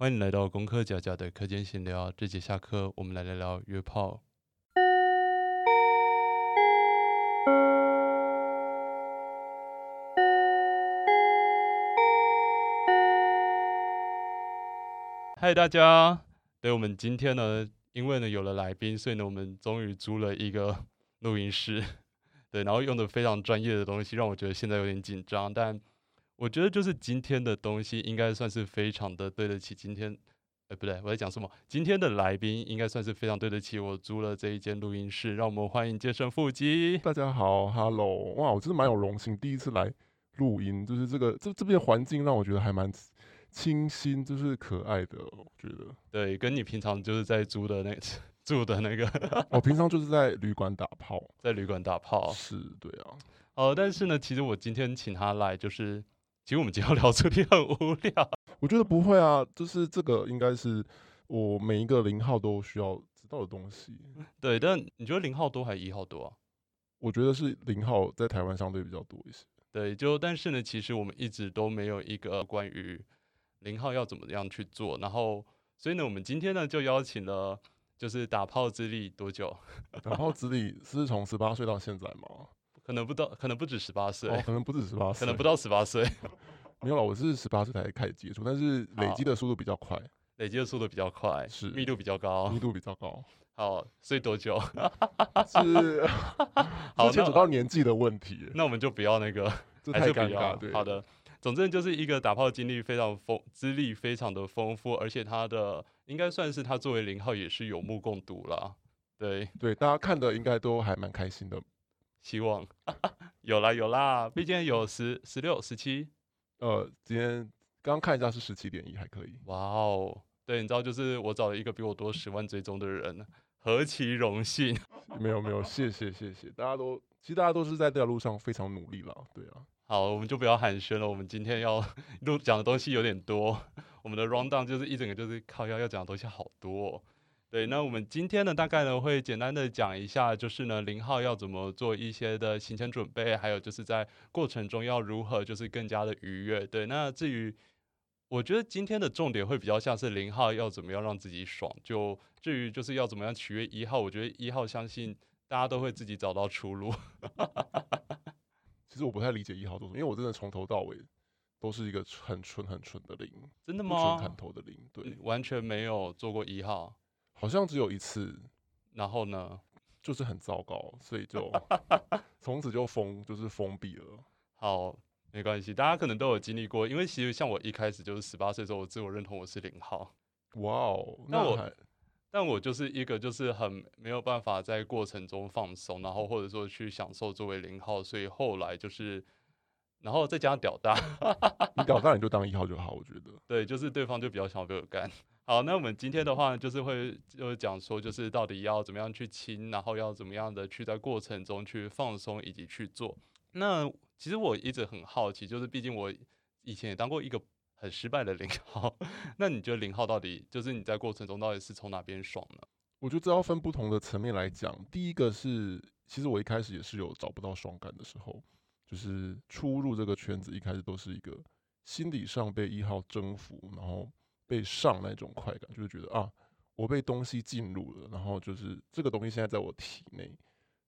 欢迎来到功课假假的课间闲聊。这节下课，我们来聊聊约炮。嗨，大家！对，我们今天呢，因为呢有了来宾，所以呢，我们终于租了一个录音室。对，然后用的非常专业的东西，让我觉得现在有点紧张，但。我觉得就是今天的东西应该算是非常的对得起今天，哎不对，我在讲什么？今天的来宾应该算是非常对得起我租了这一间录音室，让我们欢迎健身腹肌。大家好，Hello，哇，我真的蛮有荣幸，第一次来录音，就是这个这这边环境让我觉得还蛮清新，就是可爱的，我觉得。对，跟你平常就是在租的那 住的那个，我平常就是在旅馆打炮，在旅馆打炮。是，对啊。哦，但是呢，其实我今天请他来就是。其实我们今天聊主题很无聊，我觉得不会啊，就是这个应该是我每一个零号都需要知道的东西。对，但你觉得零号多还是一号多啊？我觉得是零号在台湾相对比较多一些。对，就但是呢，其实我们一直都没有一个关于零号要怎么样去做，然后所以呢，我们今天呢就邀请了，就是打炮资历多久？打炮资历是从十八岁到现在吗？可能不到，可能不止十八岁，可能不止十八岁，可能不到十八岁。没有了，我是十八岁才开始接触，但是累积的速度比较快，累积的速度比较快，是密度比较高，密度比较高。好，所以多久？是，好牵扯到年纪的问题，那我们就不要那个，这太尴尬。对，好的，总之就是一个打炮经历非常丰，资历非常的丰富，而且他的应该算是他作为零号也是有目共睹了。对，对，大家看的应该都还蛮开心的。希望 有啦有啦，毕竟有十十六十七，呃，今天刚刚看一下是十七点一，还可以。哇哦，对，你知道就是我找了一个比我多十万追踪的人，何其荣幸！没有没有，谢谢谢谢，大家都其实大家都是在这条路上非常努力了，对啊。好，我们就不要寒暄了，我们今天要录讲的东西有点多，我们的 round down 就是一整个就是靠要要讲的东西好多。对，那我们今天呢，大概呢会简单的讲一下，就是呢零号要怎么做一些的行前准备，还有就是在过程中要如何就是更加的愉悦。对，那至于我觉得今天的重点会比较像是零号要怎么样让自己爽，就至于就是要怎么样取悦一号，我觉得一号相信大家都会自己找到出路。其实我不太理解一号做什么，因为我真的从头到尾都是一个很纯很纯的零，真的吗？纯砍头的零，对，完全没有做过一号。好像只有一次，然后呢，就是很糟糕，所以就 从此就封，就是封闭了。好，没关系，大家可能都有经历过，因为其实像我一开始就是十八岁时候，我自我认同我是零号。哇哦，那我，但我就是一个就是很没有办法在过程中放松，然后或者说去享受作为零号，所以后来就是，然后再加上屌大，你屌大你就当一号就好，我觉得。对，就是对方就比较想被我干。好，那我们今天的话就是会就是讲说，就是到底要怎么样去亲，然后要怎么样的去在过程中去放松以及去做。那其实我一直很好奇，就是毕竟我以前也当过一个很失败的零号。那你觉得零号到底就是你在过程中到底是从哪边爽呢？我觉得这要分不同的层面来讲。第一个是，其实我一开始也是有找不到爽感的时候，就是初入这个圈子，一开始都是一个心理上被一号征服，然后。被上那种快感，就是觉得啊，我被东西进入了，然后就是这个东西现在在我体内，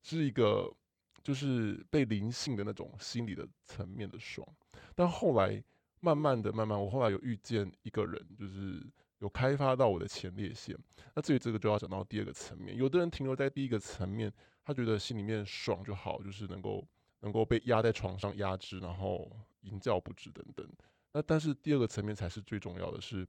是一个就是被灵性的那种心理的层面的爽。但后来慢慢的、慢慢，我后来有遇见一个人，就是有开发到我的前列腺。那至于这个就要讲到第二个层面，有的人停留在第一个层面，他觉得心里面爽就好，就是能够能够被压在床上压制，然后淫叫不止等等。那但是第二个层面才是最重要的是。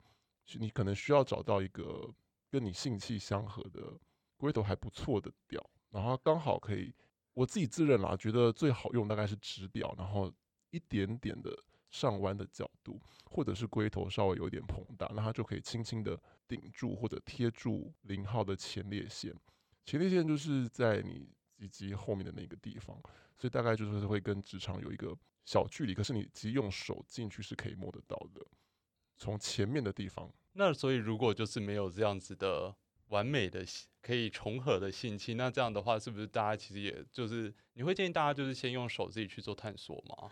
你可能需要找到一个跟你性气相合的龟头还不错的调，然后刚好可以，我自己自认啦，觉得最好用大概是直调，然后一点点的上弯的角度，或者是龟头稍微有点膨大，那它就可以轻轻的顶住或者贴住零号的前列腺，前列腺就是在你以及后面的那个地方，所以大概就是会跟直肠有一个小距离，可是你直接用手进去是可以摸得到的。从前面的地方，那所以如果就是没有这样子的完美的可以重合的性器，那这样的话是不是大家其实也就是你会建议大家就是先用手自己去做探索吗？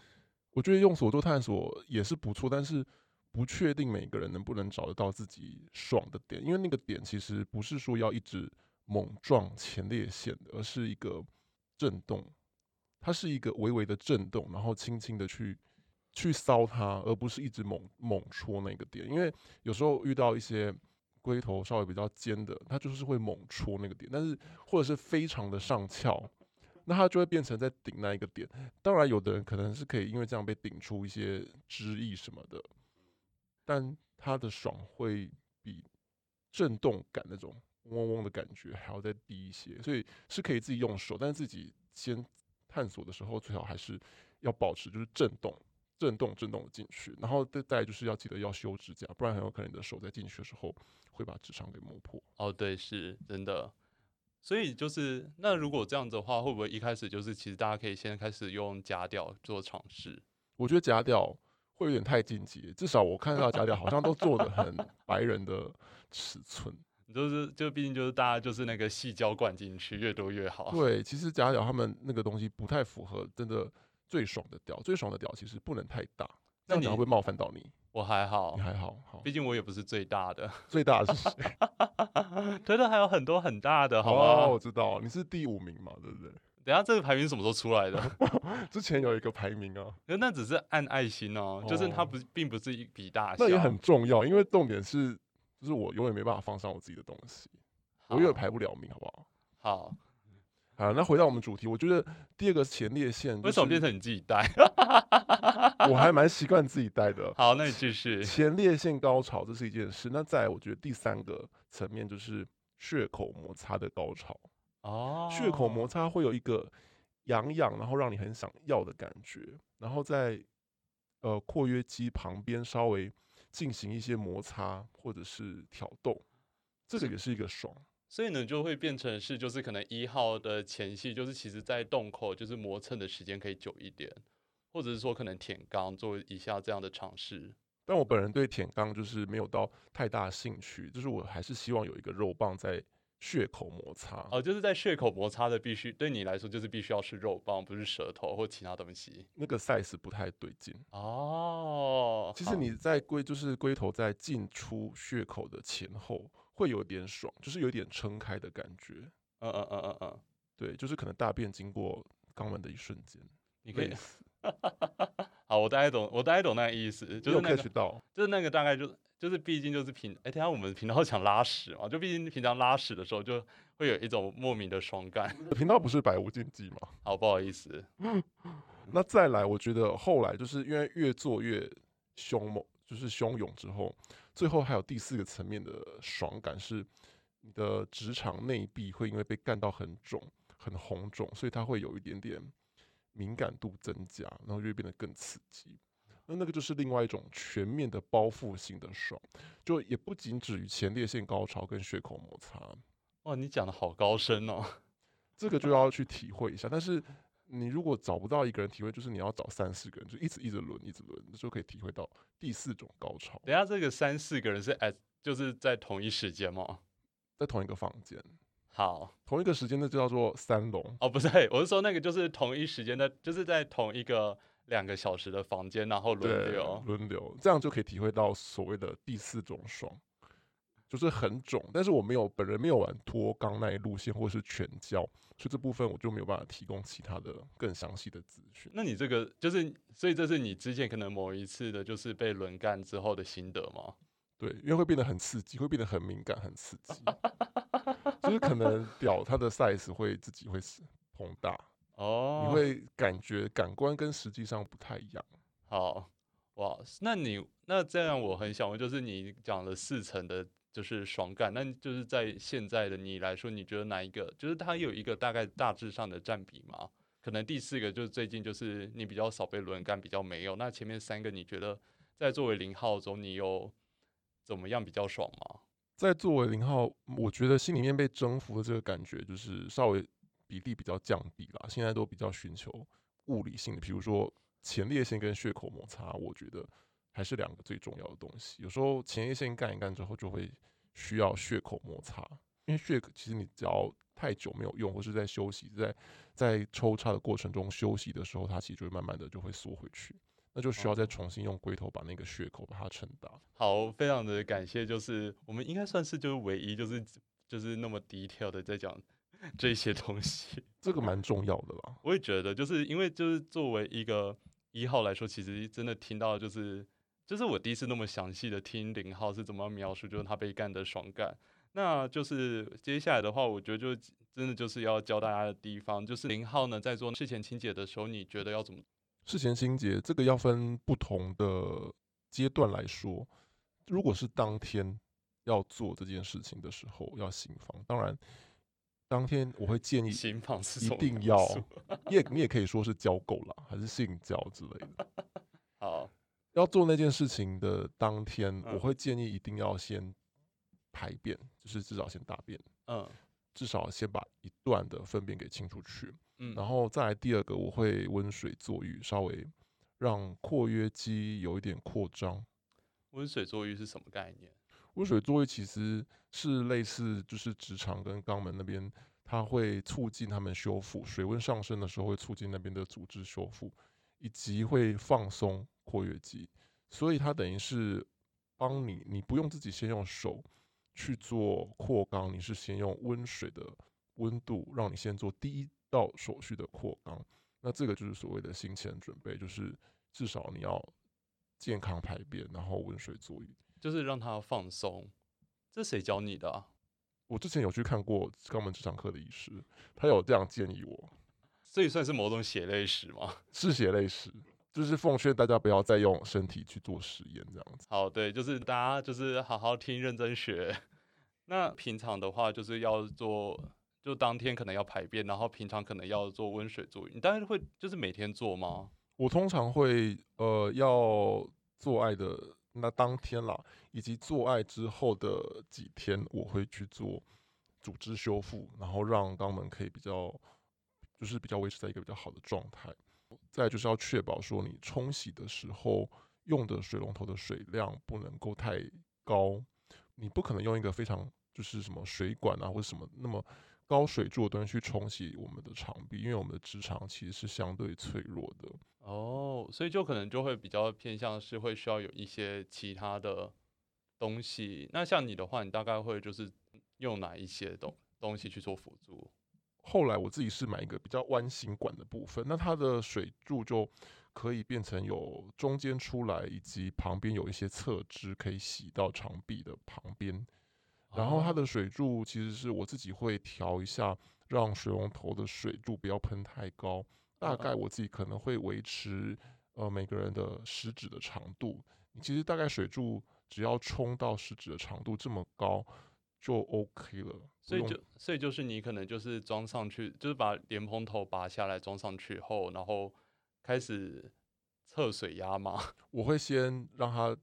我觉得用手做探索也是不错，但是不确定每个人能不能找得到自己爽的点，因为那个点其实不是说要一直猛撞前列腺的，而是一个震动，它是一个微微的震动，然后轻轻的去去搔它，而不是一直猛猛戳那个点。因为有时候遇到一些龟头稍微比较尖的，它就是会猛戳那个点，但是或者是非常的上翘，那它就会变成在顶那一个点。当然，有的人可能是可以因为这样被顶出一些汁液什么的。但它的爽会比震动感那种嗡嗡的感觉还要再低一些，所以是可以自己用手，但是自己先探索的时候，最好还是要保持就是震动、震动、震动的进去，然后再再就是要记得要修指甲，不然很有可能你的手在进去的时候会把指肠给磨破。哦，对，是真的。所以就是那如果这样子的话，会不会一开始就是其实大家可以先开始用夹吊做尝试？我觉得夹吊。会有点太晋级，至少我看到夹屌好像都做的很 白人的尺寸，就是就毕竟就是大家就是那个细胶灌进去越多越好。对，其实假屌他们那个东西不太符合真的最爽的屌，最爽的屌其实不能太大，那你会不会冒犯到你？我还好，你还好，好，毕竟我也不是最大的，最大的是谁？推特还有很多很大的，好吗？我知道你是第五名嘛，对不对？等下这个排名什么时候出来的？之前有一个排名啊，那那只是按爱心哦，就是它不并不是一笔大小。那也很重要，因为重点是，就是我永远没办法放上我自己的东西，我永远排不了名，好不好？好，好，那回到我们主题，我觉得第二个前列腺为什么变成你自己带？我还蛮习惯自己带的。好，那你继续。前列腺高潮这是一件事，那在我觉得第三个层面就是血口摩擦的高潮。哦，血口摩擦会有一个痒痒，然后让你很想要的感觉，然后在呃括约肌旁边稍微进行一些摩擦或者是挑逗，这个也是一个爽。所以呢，就会变成是就是可能一号的前戏，就是其实在洞口就是磨蹭的时间可以久一点，或者是说可能舔肛做一下这样的尝试。但我本人对舔肛就是没有到太大兴趣，就是我还是希望有一个肉棒在。血口摩擦哦，就是在血口摩擦的，必须对你来说就是必须要是肉棒，不是舌头或其他东西。那个 size 不太对劲哦。其实你在龟就是龟头在进出血口的前后会有点爽，就是有点撑开的感觉。嗯嗯嗯嗯嗯，对，就是可能大便经过肛门的一瞬间，你可以。好，我大概懂，我大概懂那个意思，就是那个，就是那个大概就。就是毕竟就是平哎，等下我们频道讲拉屎嘛，就毕竟平常拉屎的时候就会有一种莫名的爽感。频道不是百无禁忌吗？好，不好意思。那再来，我觉得后来就是因为越做越凶猛，就是汹涌之后，最后还有第四个层面的爽感是，你的职场内壁会因为被干到很肿、很红肿，所以它会有一点点敏感度增加，然后就会变得更刺激。那那个就是另外一种全面的包覆性的爽，就也不仅止于前列腺高潮跟血口摩擦。哇，你讲的好高深哦，这个就要去体会一下。但是你如果找不到一个人体会，就是你要找三四个人，就一直一直轮，一直轮，就可以体会到第四种高潮。等下这个三四个人是哎，就是在同一时间吗？在同一个房间。好，同一个时间那就叫做三龙。哦，不是，我是说那个就是同一时间的，就是在同一个。两个小时的房间，然后轮流轮流，这样就可以体会到所谓的第四种爽，就是很肿。但是我没有本人没有玩脱肛那一路线，或是全胶，所以这部分我就没有办法提供其他的更详细的资讯。那你这个就是，所以这是你之前可能某一次的，就是被轮干之后的心得吗？对，因为会变得很刺激，会变得很敏感，很刺激，就是可能 表它的 size 会自己会膨大。哦，你会感觉感官跟实际上不太一样。好，哇，那你那这样我很想问，就是你讲了四层的，就是爽感，那就是在现在的你来说，你觉得哪一个，就是它有一个大概大致上的占比吗？可能第四个就是最近就是你比较少被轮干，比较没有。那前面三个你觉得在作为零号中，你有怎么样比较爽吗？在作为零号，我觉得心里面被征服的这个感觉，就是稍微。比例比较降低啦，现在都比较寻求物理性的，比如说前列腺跟血口摩擦，我觉得还是两个最重要的东西。有时候前列腺干一干之后，就会需要血口摩擦，因为血其实你只要太久没有用，或是在休息，在在抽插的过程中休息的时候，它其实就会慢慢的就会缩回去。那就需要再哦重新用龟头把那个血口把它撑大。好，非常的感谢，就是我们应该算是就是唯一就是就是那么 detail 的在讲 这些东西。这个蛮重要的吧。我也觉得，就是因为就是作为一个一号来说，其实真的听到就是就是我第一次那么详细的听林浩是怎么描述，就是他被干的爽感。那就是接下来的话，我觉得就真的就是要教大家的地方，就是林浩呢在做事前清洁的时候，你觉得要怎么？事前清洁这个要分不同的阶段来说，如果是当天要做这件事情的时候要行房，当然当天我会建议行房是一定要也你也可以说是交够了，还是性交之类的。好，要做那件事情的当天，我嗯会建议一定要先排便，就是至少先大便，嗯至少先把一段的粪便给清出去。嗯，然后再来第二个，我会温水坐浴，稍微让括约肌有一点扩张。温水坐浴是什么概念？温水坐浴其实是类似，就是直肠跟肛门那边，它会促进它们修复，水温上升的时候会促进那边的组织修复，以及会放松括约肌，所以它等于是帮你，你不用自己先用手去做扩肛，你是先用温水的温度让你先做第一道手续的扩肛，那这个就是所谓的行前准备，就是至少你要健康排便，然后温水坐浴。就是让它放松。这谁教你的啊？我之前有去看过肛门直肠科的医师，他有这样建议我，这也算是某种血泪史吗？是血泪史，就是奉劝大家不要再用身体去做实验这样子。好，对，就是大家就是好好听，认真学。那平常的话，就是要做，就当天可能要排便，然后平常可能要做温水坐浴。你当然会就是每天做吗？我通常会呃要做爱的那当天啦，以及做爱之后的几天，我会去做组织修复，然后让肛门可以比较就是比较维持在一个比较好的状态。再就是要确保说你冲洗的时候用的水龙头的水量不能够太高，你不可能用一个非常就是什么水管啊或者什么那么高水柱的东西去冲洗我们的肠壁，因为我们的直肠其实是相对脆弱的。哦，所以就可能就会比较偏向是会需要有一些其他的东西。那像你的话，你大概会就是用哪一些东东西去做辅助？后来我自己是买一个比较弯形管的部分，那它的水柱就可以变成有中间出来，以及旁边有一些侧枝可以洗到长壁的旁边。然后它哦的水柱其实是我自己会调一下，让水龙头的水柱不要喷太高，大嗯概我自己可能会维持呃每个人的食指的长度。你其实大概水柱只要冲到食指的长度这么高就 OK 了，所以就所以就是你可能就是装上去，就是把莲蓬头拔下来装上去后，然后开始测水压嘛。我会先让它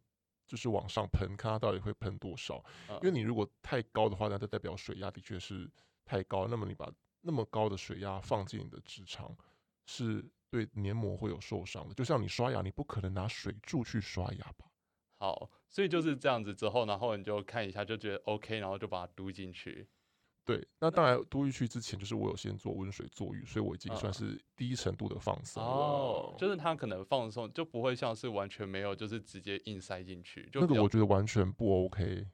就是往上喷，看它到底会喷多少。因为嗯你如果太高的话，那就代表水压的确是太高。那么你把那么高的水压放进你的直肠，是对黏膜会有受伤的。就像你刷牙，你不可能拿水柱去刷牙吧？好，所以就是这样子之后，然后你就看一下，就觉得 OK，然后就把它嘟进去。对，那当然嘟进去之前，就是我有先做温水坐浴，所以我已经嗯算是低程度的放松了。哦，就是它可能放松，就不会像是完全没有，就是直接硬塞进去。就那个我觉得完全不 OK。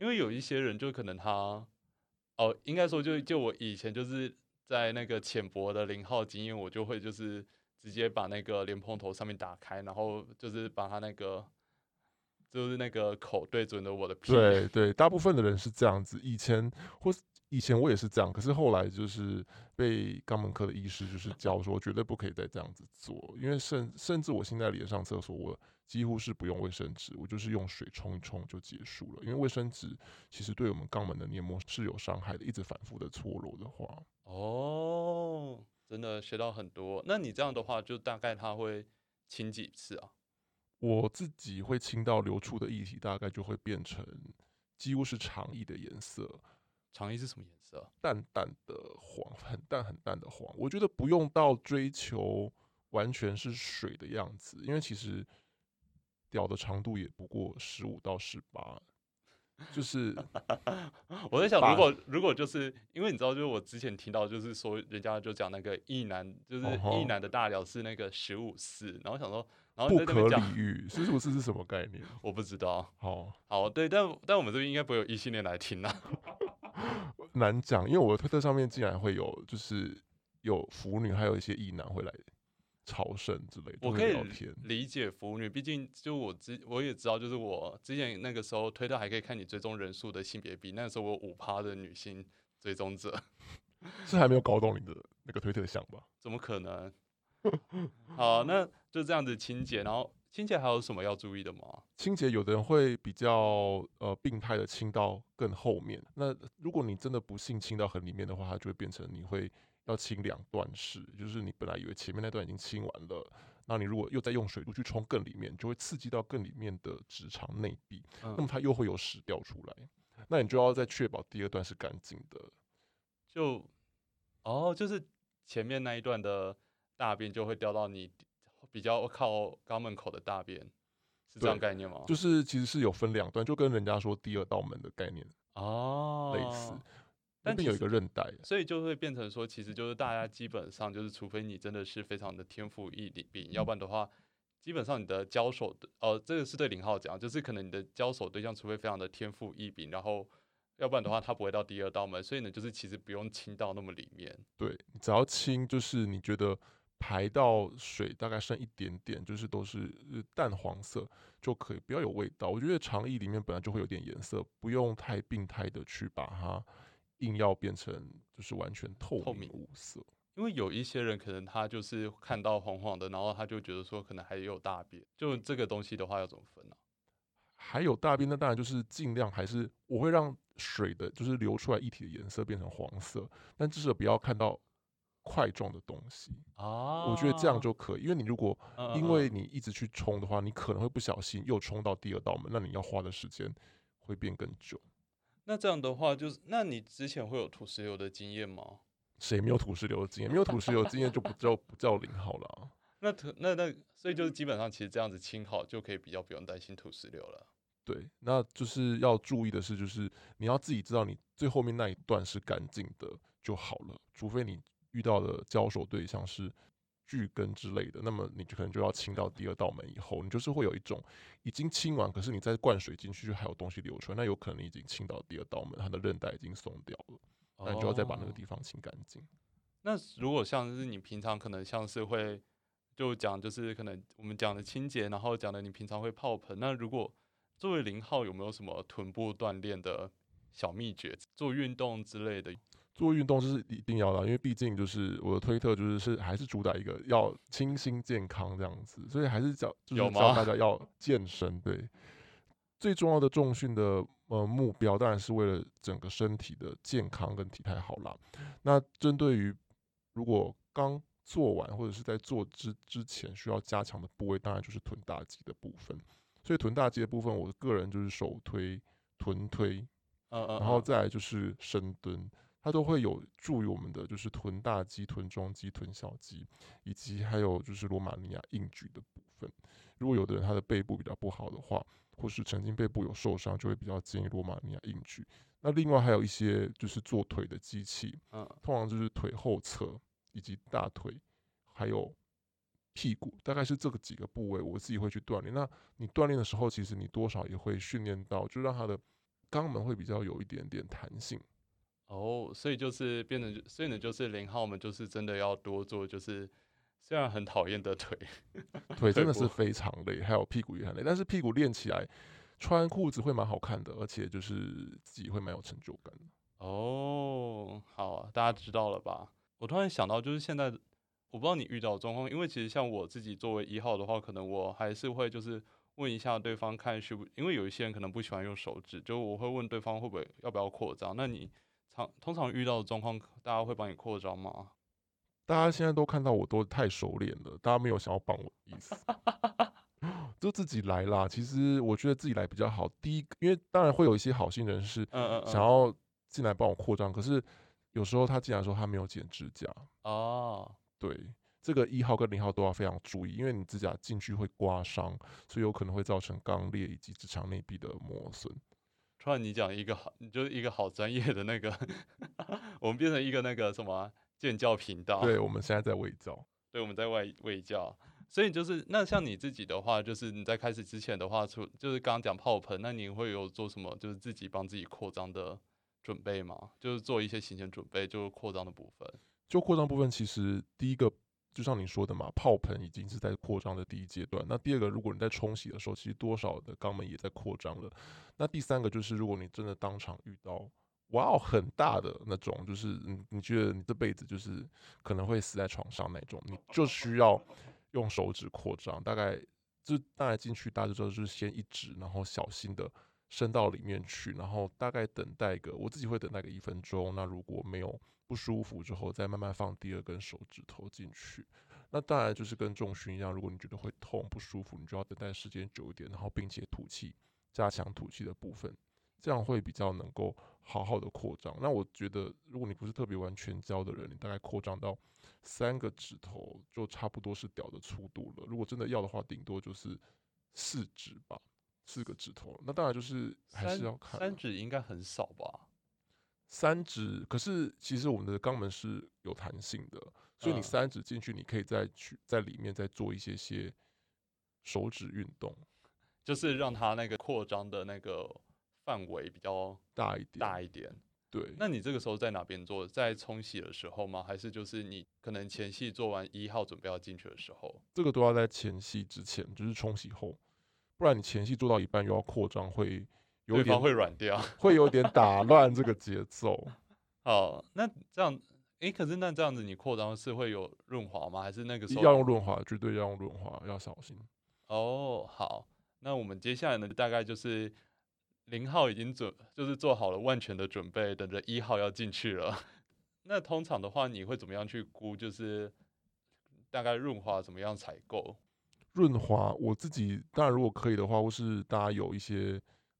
因为有一些人就可能他，哦，应该说就就我以前就是在那个浅薄的零号经验，我就会就是直接把那个莲蓬头上面打开，然后就是把它那个就是那个口对准了我的屁。对对，大部分的人是这样子。以前或以前我也是这样，可是后来就是被肛门科的医师就是教说，绝对不可以再这样子做，因为甚甚至我现在连上厕所，我几乎是不用卫生纸，我就是用水冲一冲就结束了。因为卫生纸其实对我们肛门的黏膜是有伤害的，一直反复的搓揉的话，哦，真的学到很多。那你这样的话，就大概他会清几次啊？我自己会清到流出的液体，大概就会变成几乎是肠液的颜色。肠衣是什么颜色？啊淡淡的黄，很淡很淡的黄。我觉得不用到追求完全是水的样子，因为其实屌的长度也不过十五到十八就是 我在想，如果如果就是因为你知道，就是我之前听到，就是说人家就讲那个异男，就是异男的大屌是那个十五四，然后想说，然后不可理喻，十五四是什么概念？我不知道。好好，对，但但我们这边应该不会有异性恋来听啊。难讲，因为我的推特上面竟然会有，就是有腐女，还有一些异男会来朝圣之类的，我可以。理解腐女，毕竟就我之我也知道，就是我之前那个时候推特还可以看你追踪人数的性别比，那个时候我五趴的女性追踪者，是还没有搞懂你的那个推特想吧？怎么可能？好，那就这样子清洁，然后清洁还有什么要注意的吗？清洁有的人会比较呃病态的清到更后面，那如果你真的不幸清到很里面的话，它就会变成你会要清两段式，就是你本来以为前面那段已经清完了，那你如果又再用水路去冲更里面，就会刺激到更里面的直肠内壁，那么嗯，它又会有屎掉出来，那你就要再确保第二段是干净的。就哦，就是前面那一段的大便就会掉到你比较靠肛门口的大便，是这样概念吗？就是其实是有分两段，就跟人家说第二道门的概念哦，类似，那但有一个韧带，所以就会变成说，其实就是大家基本上就是，除非你真的是非常的天赋异禀，要不然的话，基本上你的交手的，呃，这个是对林浩讲，就是可能你的交手对象，除非非常的天赋异禀，然后要不然的话，他不会到第二道门，所以呢，就是其实不用清到那么里面。对你只要清，就是你觉得排到水大概剩一点点，就是都是呃淡黄色就可以，不要有味道。我觉得肠液里面本来就会有点颜色，不用太病态的去把它硬要变成就是完全透透明明无色。因为有一些人可能他就是看到黄黄的，然后他就觉得说可能还有大便，就这个东西的话要怎么分呢、还有大便，那当然就是尽量还是我会让水的，就是流出来液体的颜色变成黄色，但至少不要看到块状的东西。啊？我觉得这样就可以，因为你如果因为嗯你一直去冲的话，你可能会不小心又冲到第二道门，那你要花的时间会变更久。那这样的话，就是那你之前会有土石流的经验吗？谁没有土石流的经验？没有土石流的经验就不叫不叫零号了啊。那土那那，所以就是基本上其实这样子清好就可以比较不用担心土石流了。对，那就是要注意的是，就是你要自己知道你最后面那一段是干净的就好了，除非你遇到的交手对象是巨根之类的，那么你就可能就要清到第二道门以后，你就是会有一种已经清完，可是你再灌水进去，就还有东西流出来，那有可能已经清到第二道门，它的韧带已经松掉了，那就要再把那个地方清干净。那如果像是你平常可能像是会就讲就是可能我们讲的清洁，然后讲的你平常会泡盆，那如果作为零号有没有什么臀部锻炼的小秘诀，做运动之类的？做运动是一定要的啊，因为毕竟就是我的推特就是是还是主打一个要清新健康这样子，所以还是教就是教大家要健身。对，最重要的重训的呃目标当然是为了整个身体的健康跟体态好啦。那针对于如果刚做完或者是在做之之前需要加强的部位，当然就是臀大肌的部分。所以臀大肌的部分，我个人就是手推、臀推，嗯嗯，然后嗯再来就是深蹲，它都会有助于我们的就是臀大肌、臀中肌、臀小肌，以及还有就是罗马尼亚硬举的部分。如果有的人他的背部比较不好的话，或是曾经背部有受伤，就会比较建议罗马尼亚硬举。那另外还有一些就是做腿的机器，嗯通常就是腿后侧以及大腿，还有屁股，大概是这个几个部位，我自己会去锻炼。那你锻炼的时候，其实你多少也会训练到，就让他的肛门会比较有一点点弹性。哦，所以就是变成，所以呢，就是零号们就是真的要多做，就是虽然很讨厌的腿，腿真的是非常累，还有屁股也很累，但是屁股练起来，穿裤子会蛮好看的，而且就是自己会蛮有成就感的。哦，好啊，大家知道了吧？我突然想到，就是现在，我不知道你遇到状况，因为其实像我自己作为一号的话，可能我还是会就是问一下对方看是不，因为有一些人可能不喜欢用手指，就我会问对方会不会要不要扩张。那你常通常遇到的状况，大家会帮你扩张吗？大家现在都看到我都太熟练了，大家没有想要帮我的意思，就自己来啦。其实我觉得自己来比较好。第一个，因为当然会有一些好心人士想要进来帮我扩张，可是有时候他进来说他没有剪指甲，哦，对，这个一号跟零号都要非常注意，因为你指甲进去会刮伤，所以有可能会造成肛裂以及直肠内壁的磨损。突然你讲一个好，你就是一个好专业的那个，我们变成一个那个什么啊建教频道。对，我们现在在卫教。对，我们在外卫教。所以就是那像你自己的话，就是你在开始之前的话，除就是刚刚讲泡盆，那你会有做什么？就是自己帮自己扩张的准备吗？就是做一些行前准备，就是扩张的部分。就扩张部分，其实第一个就像你说的嘛，泡盆已经是在扩张的第一阶段。那第二个，如果你在冲洗的时候，其实多少的肛门也在扩张了。那第三个就是，如果你真的当场遇到哇哦很大的那种，就是你你觉得你这辈子就是可能会死在床上那种，你就需要用手指扩张。大概就大概进去，大家就知道就是先一指，然后小心的伸到里面去，然后大概等待个我自己会等待个一分钟。那如果没有不舒服之后，再慢慢放第二根手指头进去。那当然就是跟重训一样，如果你觉得会痛不舒服，你就要等待时间久一点，然后并且吐气，加强吐气的部分，这样会比较能够好好的扩张。那我觉得，如果你不是特别完全教的人，你大概扩张到三个指头就差不多是屌的粗度了。如果真的要的话，顶多就是四指吧，四个指头。那当然就是还是要看三指应该很少吧。三指，可是其实我们的肛门是有弹性的，所以你三指进去，你可以再去在里面再做一些些手指运动，就是让它那个扩张的那个范围比较大一点。大一点。对，那你这个时候在哪边做？在冲洗的时候吗？还是就是你可能前戏做完一号准备要进去的时候？这个都要在前戏之前，就是冲洗后，不然你前戏做到一半又要扩张，会有点会软掉，会有点打乱这个节奏。哦，那这样，诶，可是那这样子你扩张是会有润滑吗？还是那个时候要用润滑？绝对要用润滑，要小心。哦，好，那我们接下来呢，大概就是零号已经准，就是做好了万全的准备，等着一号要进去了。那通常的话，你会怎么样去估？就是大概润滑怎么样采购？润滑，我自己当然如果可以的话，或是大家有一些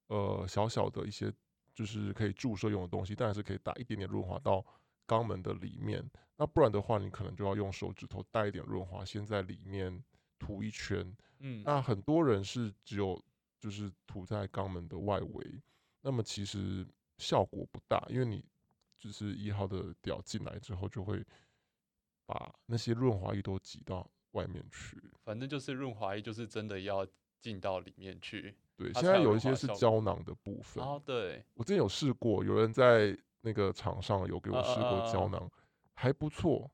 呃小小的一些就是可以注射用的东西，当然是可以打一点点润滑到肛门的里面。那不然的话，你可能就要用手指头带一点润滑，先在里面涂一圈。嗯，那很多人是只有就是涂在肛门的外围，那么其实效果不大，因为你就是一号的屌进来之后，就会把那些润滑液都挤到外面去。反正就是润滑液，就是真的要进到里面去。对，现在有一些是胶囊的部分，哦，对，我之前有试过，有人在那个场上有给我嗯试过嗯嗯嗯胶囊，还不错。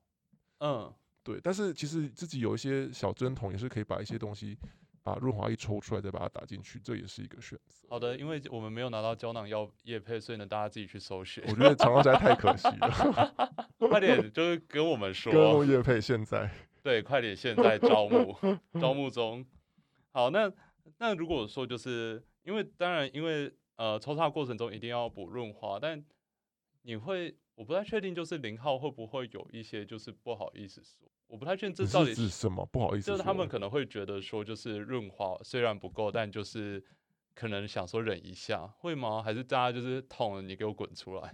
嗯，对，但是其实自己有一些小针筒，也是可以把一些东西把润滑液抽出来，再把它打进去，这也是一个选择。好的，因为我们没有拿到胶囊药叶配，所以呢，大家自己去搜寻。我觉得厂商实在太可惜了，快点，就是跟我们跟说我，叶配现在对，快点，现在 招募，招募中。好，那那如果说就是因为当然因为呃抽插过程中一定要补润滑，但你会我不太确定，就是零号会不会有一些就是不好意思说，我不太确定这到底是什么？不好意思，就是他们可能会觉得说，就是润滑虽然不够，但就是可能想说忍一下，会吗？还是大家就是痛了，你给我滚出来？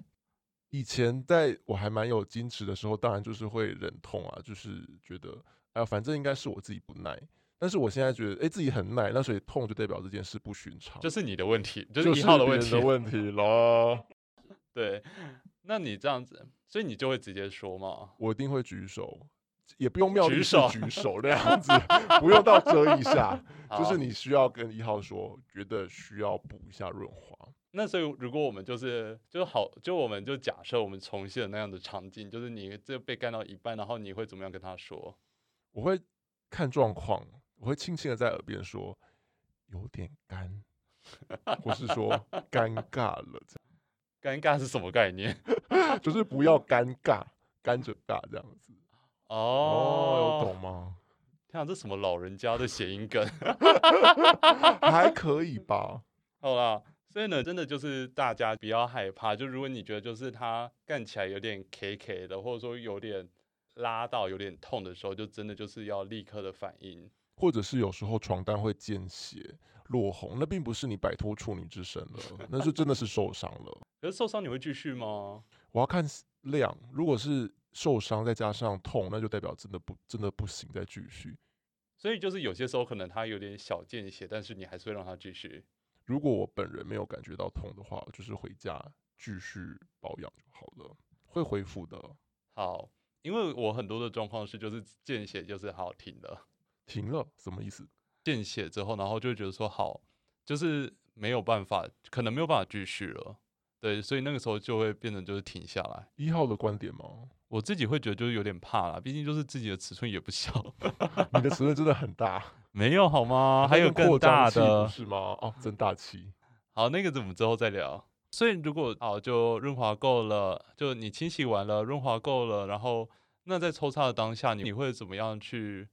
以前在我还蛮有矜持的时候，当然就是会忍痛啊，就是觉得哎呀，反正应该是我自己不耐。但是我现在觉得，哎，自己很耐，那所以痛就代表这件事不寻常，这是你的问题，就就是一号的问题。的问题喽。对，那你这样子，所以你就会直接说嘛？我一定会举手，也不用妙举手举手那样子，不用到遮一下，就是你需要跟一号说，觉得需要补一下润滑。那所以如果我们就是就是好，就我们就假设我们重现了那样的场景，就是你这被干到一半，然后你会怎么样跟他说？我会看状况，我会轻轻的在耳边说有点干，或是说尴尬了，尴尬是什么概念？就是不要尴尬，干着尬这样子。哦，懂吗？天啊，这什么老人家的谐音梗？还可以吧。好啦，所以呢，真的就是大家不要害怕。就如果你觉得就是他干起来有点 K K 的，或者说有点拉到有点痛的时候，就真的就是要立刻的反应。或者是有时候床单会见血、落红，那并不是你摆脱处女之身了，那是真的是受伤了。可是受伤你会继续吗？我要看量，如果是受伤再加上痛，那就代表真的不真的不行，再继续。所以就是有些时候可能他有点小见血，但是你还是会让他继续。如果我本人没有感觉到痛的话，就是回家继续保养就好了，会恢复的。好，因为我很多的状况是，就是见血就是好停了，停了什么意思？见血之后，然后就会觉得说好，就是没有办法，可能没有办法继续了。对，所以那个时候就会变成就是停下来。一号的观点吗？我自己会觉得就是有点怕啦，毕竟就是自己的尺寸也不小。你的尺寸真的很大，没有好吗？还有更大的是吗？哦，真大气。好，那个怎么之后再聊。所以如果好就润滑够了，就你清洗完了，润滑够了，然后那在抽插的当下，你会怎么样去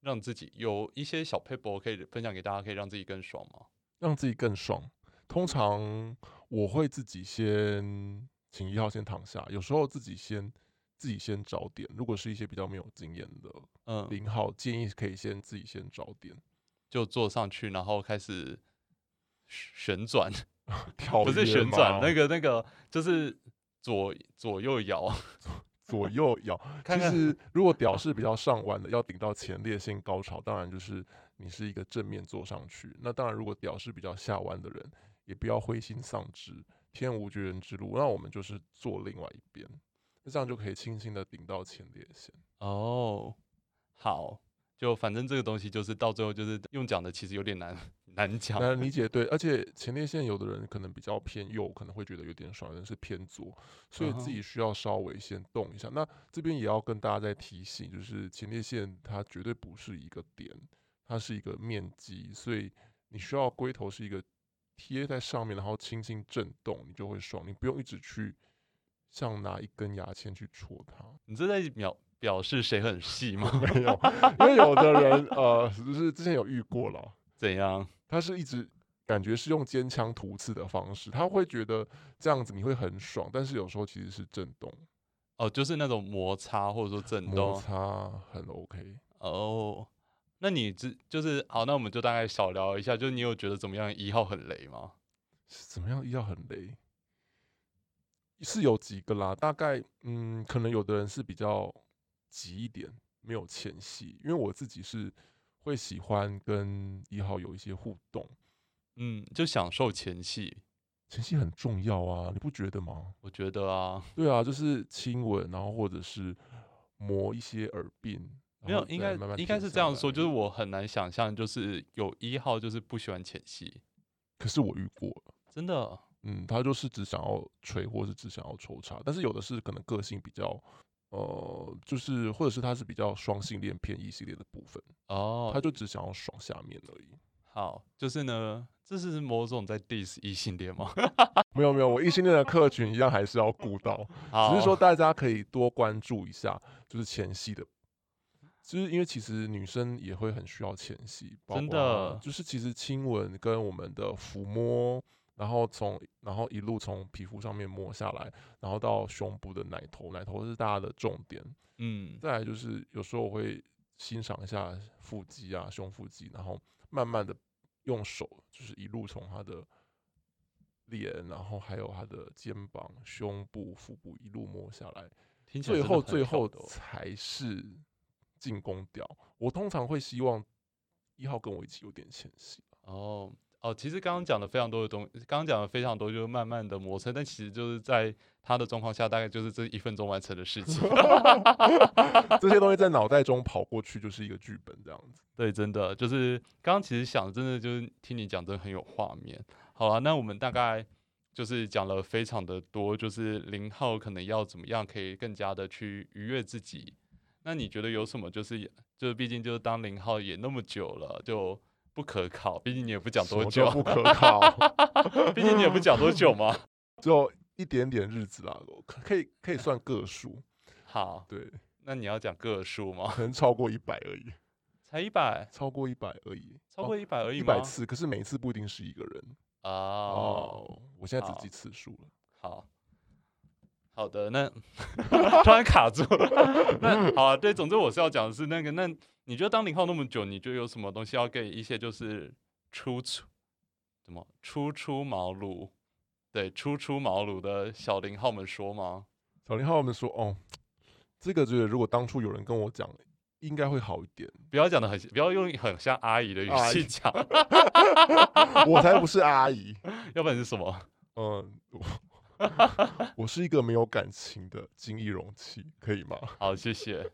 让自己有一些小 paper 可以分享给大家，可以让自己更爽吗？让自己更爽，通常。我会自己先请一号先躺下，有时候自己先自己先找点。如果是一些比较没有经验的，嗯，零号建议可以先自己先找点，就坐上去，然后开始旋转，不是旋转，那个那个就是左左右摇，左右摇。其实如果屌是 比较上弯的，要顶到前列腺高潮，当然就是你是一个正面坐上去。那当然，如果屌是比较下弯的人。也不要灰心丧志，天无绝人之路。那我们就是坐另外一边，那这样就可以轻轻的顶到前列腺。哦，好，就反正这个东西就是到最后就是用讲的，其实有点难 难讲。难理解，对。而且前列腺有的人可能比较偏右，可能会觉得有点爽；有人是偏左，所以自己需要稍微先动一下。那这边也要跟大家再提醒，就是前列腺它绝对不是一个点，它是一个面积，所以你需要龟头是一个。贴在上面，然后轻轻震动，你就会爽。你不用一直去像拿一根牙签去戳它。你这在表表示谁很细吗？没有，因为有的人呃，就是之前有遇过了。怎样？他是一直感觉是用尖枪突刺的方式，他会觉得这样子你会很爽，但是有时候其实是震动。哦，就是那种摩擦或者说震动。摩擦很 OK。哦。那你只就是好，那我们就大概小聊一下，就是你有觉得怎么样一号很雷吗？怎么样一号很雷？是有几个啦，大概嗯，可能有的人是比较急一点，没有前戏，因为我自己是会喜欢跟一号有一些互动，嗯，就享受前戏，前戏很重要啊，你不觉得吗？我觉得啊，对啊，就是亲吻，然后或者是磨一些耳鬓。没有，应该应该是这样说，就是我很难想象，就是有一号就是不喜欢前戏，可是我遇过了，真的，嗯，他就是只想要吹，或是只想要抽查，但是有的是可能个性比较，呃，就是或者是他是比较双性恋偏异性恋的部分，哦，他就只想要爽下面而已。好，就是呢，这是某种在 diss 异性恋吗？没有没有，我异性恋的客群一样还是要顾到，只是说大家可以多关注一下，就是前戏的。就是因为其实女生也会很需要前戏，真的，就是其实亲吻跟我们的抚摸，然后从然后一路从皮肤上面摸下来，然后到胸部的奶头，奶头是大家的重点，嗯，再来就是有时候我会欣赏一下腹肌啊，胸腹肌，然后慢慢的用手就是一路从他的脸，然后还有他的肩膀、胸部、腹部一路摸下来，最后最后才是。进攻掉，我通常会希望一号跟我一起有点前戏。哦哦，其实刚刚讲的非常多的东，刚刚讲的非常多，就是慢慢的磨蹭，但其实就是在他的状况下，大概就是这一分钟完成的事情。这些东西在脑袋中跑过去，就是一个剧本这样子。对，真的就是刚刚其实想，真的就是听你讲，真的很有画面。好啊，那我们大概就是讲了非常的多，就是零号可能要怎么样可以更加的去愉悦自己。那你觉得有什么？就是就是，毕竟就是当零号也那么久了，就不可靠。毕竟你也不讲多久，不可靠。毕竟你也不讲多久吗？就一点点日子啦，可以可以算个数。好，对，那你要讲个数吗？可能超过一百而已。才一百？超过一百而已。超过一百而已一百次，可是每次不一定是一个人。哦，我现在只记次数了。好。好的，那 突然卡住了。那好啊，对，总之我是要讲的是那个，那你觉得当零号那么久，你觉得有什么东西要给一些就是初出怎么初出茅庐，对，初出茅庐的小零号们说吗？小零号们说，哦，这个就是如果当初有人跟我讲应该会好一点。不要讲的很，不要用很像阿姨的语气讲，我才不是阿姨，要不然是什么？嗯，我 我是一个没有感情的精益容器，可以吗？好，谢谢。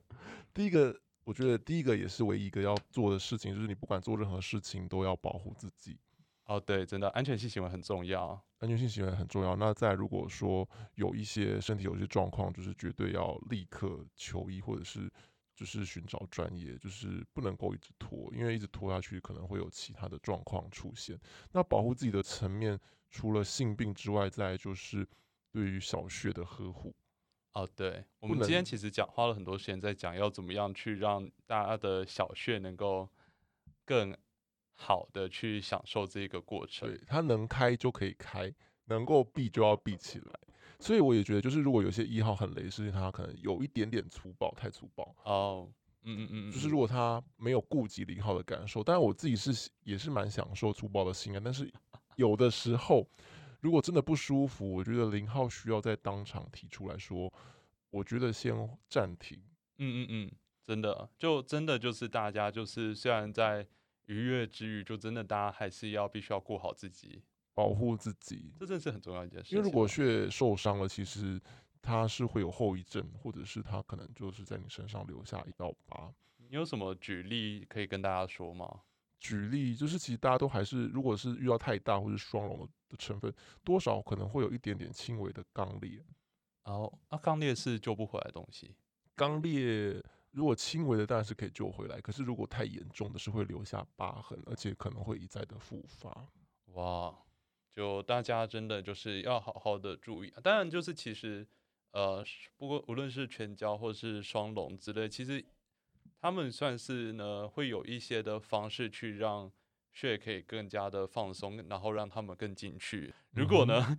第一个，我觉得第一个也是唯一一个要做的事情，就是你不管做任何事情都要保护自己，哦，对，真的安全性行为很重要。安全性行为很重要。那在如果说有一些身体有些状况，就是绝对要立刻求医，或者是就是寻找专业，就是不能够一直拖，因为一直拖下去可能会有其他的状况出现。那保护自己的层面，除了性病之外，再就是对于小穴的呵护。哦，对，我们今天其实讲花了很多时间在讲要怎么样去让大家的小穴能够更好的去享受这个过程对，。它能开就可以开，能够闭就要闭起来。所以我也觉得，就是如果有些一号很雷，是因为它可能有一点点粗暴，太粗暴。哦，嗯嗯嗯，就是嗯如果他没有顾及零号的感受，当然我自己是也是蛮享受粗暴的性爱，但是 有的时候如果真的不舒服，我觉得零号需要在当场提出来说，我觉得先暂停。嗯嗯嗯，真的，就真的就是大家就是虽然在愉悦之余，就真的大家还是要必须要顾好自己，保护自己，这真的是很重要一件事。因为如果血受伤了，其实它是会有后遗症，或者是它可能就是在你身上留下一道疤。你有什么举例可以跟大家说吗？举例就是，其实大家都还是，如果是遇到太大或是双龙的成分，多少可能会有一点点轻微的肛裂。然后啊，肛裂是救不回来的东西。肛裂如果轻微的当然是可以救回来，可是如果太严重的是会留下疤痕，而且可能会一再的复发。哇，就大家真的就是要好好的注意啊。当然，就是其实呃，不过无论是全交或是双龙之类，其实他们算是呢会有一些的方式去让血可以更加的放松，然后让他们更进去。如果呢，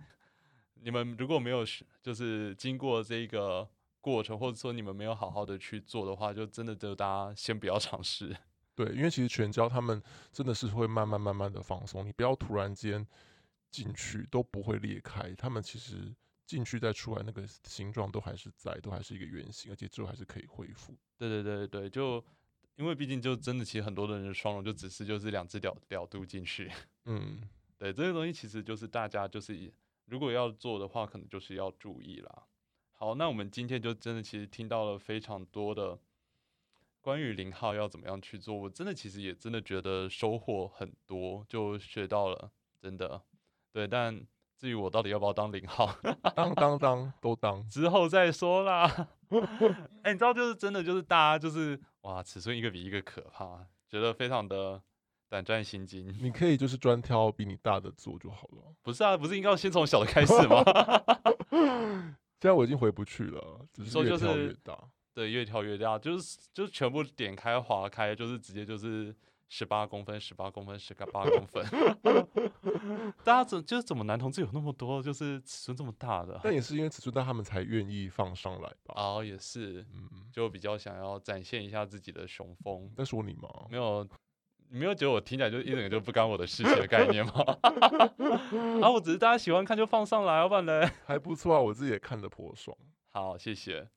你们如果没有就是经过这个过程，或者说你们没有好好的去做的话，就真的就大家先不要尝试。对，因为其实全交他们真的是会慢慢慢慢的放松，你不要突然间进去都不会裂开，他们其实进去再出来那个形状都还是在，都还是一个圆形，而且之后还是可以恢复。对对对对，就因为毕竟就真的，其实很多的人的双龙就只是就是两只屌屌嘟进去。嗯，对，这个东西其实就是大家就是以如果要做的话，可能就是要注意啦。好，那我们今天就真的其实听到了非常多的关于零号要怎么样去做，我真的其实也真的觉得收获很多，就学到了，真的。对，但至于我到底要不要当零号，当当当都当，之后再说啦。哎、你知道，就是真的，就是大家就是哇，尺寸一个比一个可怕，觉得非常的胆战心惊。你可以就是专挑比你大的做就好了。不是啊，不是应该要先从小的开始吗？现在我已经回不去了，只是越说就是跳越大。对，越跳越大，就是就是全部点开划开，就是直接就是十八公分、十八公分、十八公分。大家怎就是怎么男同志有那么多，就是尺寸这么大的？但也是因为尺寸大，他们才愿意放上来吧。哦，也是，嗯，就比较想要展现一下自己的雄风。在说你吗？没有，你没有觉得我听起来就一整个就不干我的事情的概念吗？啊，我只是大家喜欢看就放上来，要不然嘞。还不错啊，我自己也看得颇爽。好，谢谢。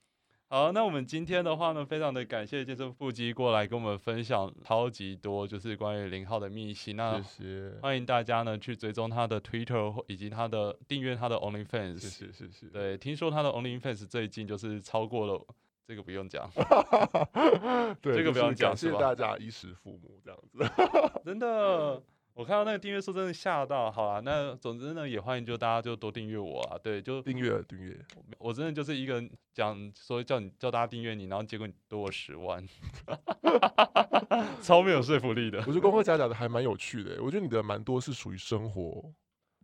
好，那我们今天的话呢，非常的感谢健身腹肌过来跟我们分享超级多，就是关于零号的秘辛。那谢谢，欢迎大家呢去追踪他的 Twitter 以及他的订阅他的 OnlyFans。谢谢，谢谢。对，听说他的 OnlyFans 最近就是超过了，这个不用讲，对，这个不用讲是吧大家衣食父母这样子。真的。我看到那个订阅数真的吓到，好啊，那总之呢，也欢迎就大家就多订阅我啊，对，就订阅订阅，我真的就是一个讲说叫你叫大家订阅你，然后结果你多我十万，超没有说服力的我。觉得功课假假的还蛮有趣的欸。我觉得你的蛮多是属于生活，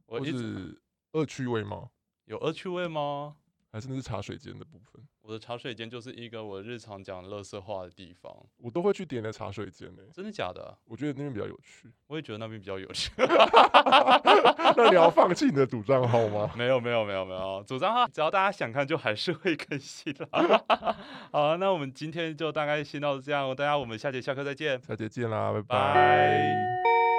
我一直是恶趣味吗？有恶趣味吗？还是那是茶水间的部分？我的茶水间就是一个我日常讲乐色话的地方，我都会去点的茶水间呢。真的假的？我觉得那边比较有趣。我也觉得那边比较有趣。那你要放弃你的主账号吗？没有没有没有没有，主张哈，只要大家想看，就还是会更新的。好，那我们今天就大概先到这样，大家我们下节下课再见，下节见啦，拜拜拜